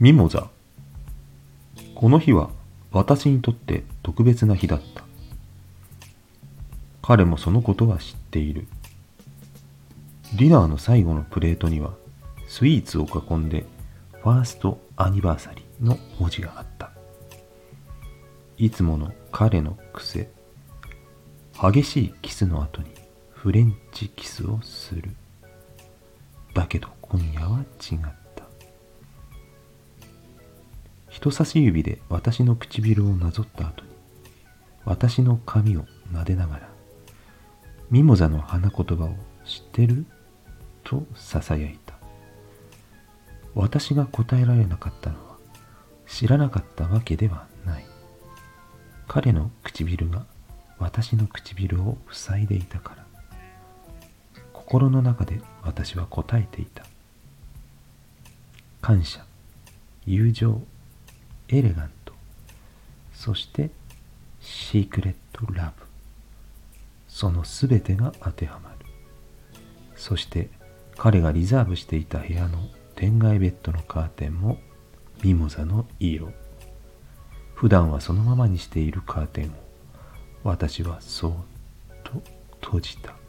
ミモザ。この日は私にとって特別な日だった。彼もそのことは知っている。ディナーの最後のプレートにはスイーツを囲んでファーストアニバーサリーの文字があった。いつもの彼の癖。激しいキスの後にフレンチキスをする。だけど今夜は違った人差し指で私の唇をなぞった後に私の髪を撫でながらミモザの花言葉を知ってると囁いた。私が答えられなかったのは知らなかったわけではない。彼の唇が私の唇を塞いでいたから。心の中で私は答えていた。感謝友情エレガント。そしてシークレットラブ。そのすべてが当てはまる。そして彼がリザーブしていた部屋の天外ベッドのカーテンもミモザの色。普段はそのままにしているカーテンを私はそっと閉じた。